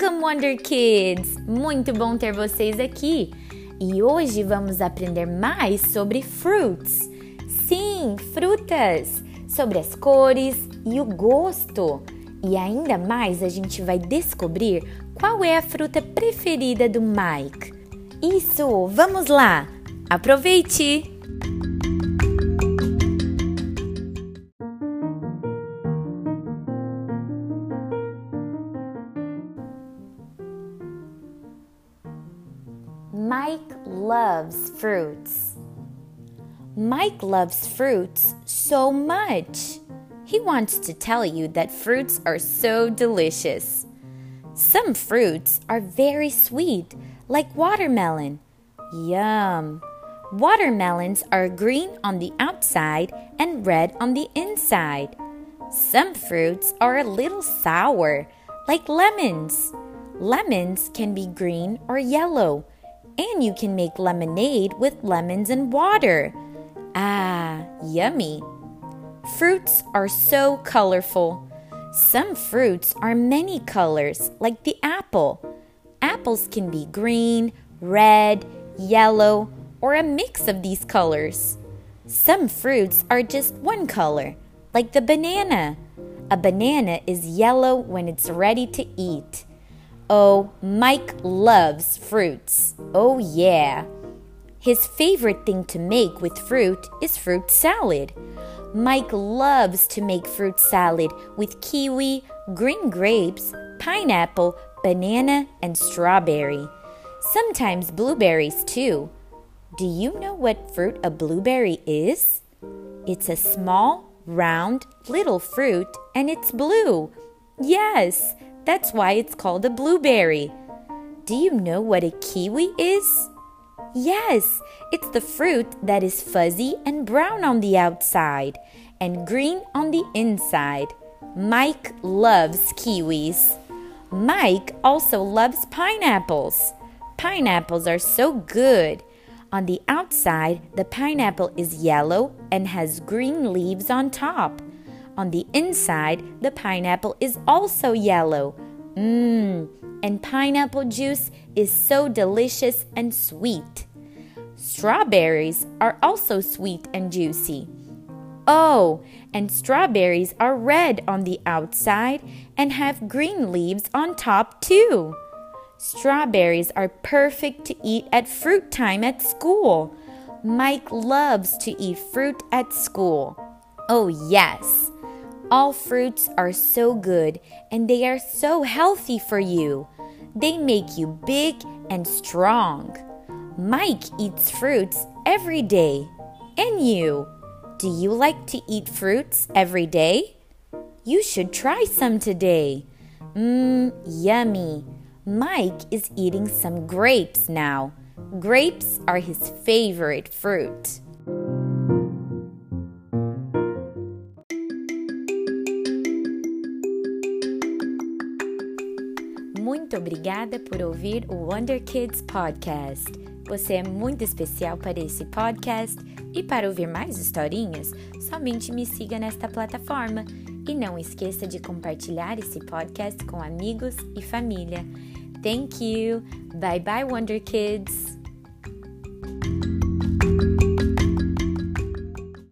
Welcome, Wonder Kids! Muito bom ter vocês aqui! E hoje vamos aprender mais sobre fruits. Sim, frutas! Sobre as cores e o gosto. E ainda mais a gente vai descobrir qual é a fruta preferida do Mike. Isso, vamos lá! Aproveite! Mike loves fruits. Mike loves fruits so much. He wants to tell you that fruits are so delicious. Some fruits are very sweet, like watermelon. Yum! Watermelons are green on the outside and red on the inside. Some fruits are a little sour, like lemons. Lemons can be green or yellow and you can make lemonade with lemons and water. Ah, yummy. Fruits are so colorful. Some fruits are many colors, like the apple. Apples can be green, red, yellow, or a mix of these colors. Some fruits are just one color, like the banana. A banana is yellow when it's ready to eat. Oh, Mike loves fruits. Oh, yeah. His favorite thing to make with fruit is fruit salad. Mike loves to make fruit salad with kiwi, green grapes, pineapple, banana, and strawberry. Sometimes blueberries too. Do you know what fruit a blueberry is? It's a small, round, little fruit and it's blue. Yes, that's why it's called a blueberry. Do you know what a kiwi is? Yes, it's the fruit that is fuzzy and brown on the outside and green on the inside. Mike loves kiwis. Mike also loves pineapples. Pineapples are so good. On the outside, the pineapple is yellow and has green leaves on top. On the inside, the pineapple is also yellow. Mmm, and pineapple juice is so delicious and sweet. Strawberries are also sweet and juicy. Oh, and strawberries are red on the outside and have green leaves on top too. Strawberries are perfect to eat at fruit time at school. Mike loves to eat fruit at school. Oh, yes. All fruits are so good and they are so healthy for you. They make you big and strong. Mike eats fruits every day. And you? Do you like to eat fruits every day? You should try some today. Mmm, yummy. Mike is eating some grapes now. Grapes are his favorite fruit. Muito obrigada por ouvir o Wonder Kids Podcast. Você é muito especial para esse podcast e para ouvir mais historinhas, somente me siga nesta plataforma. E não esqueça de compartilhar esse podcast com amigos e família. Thank you. Bye bye, Wonder Kids.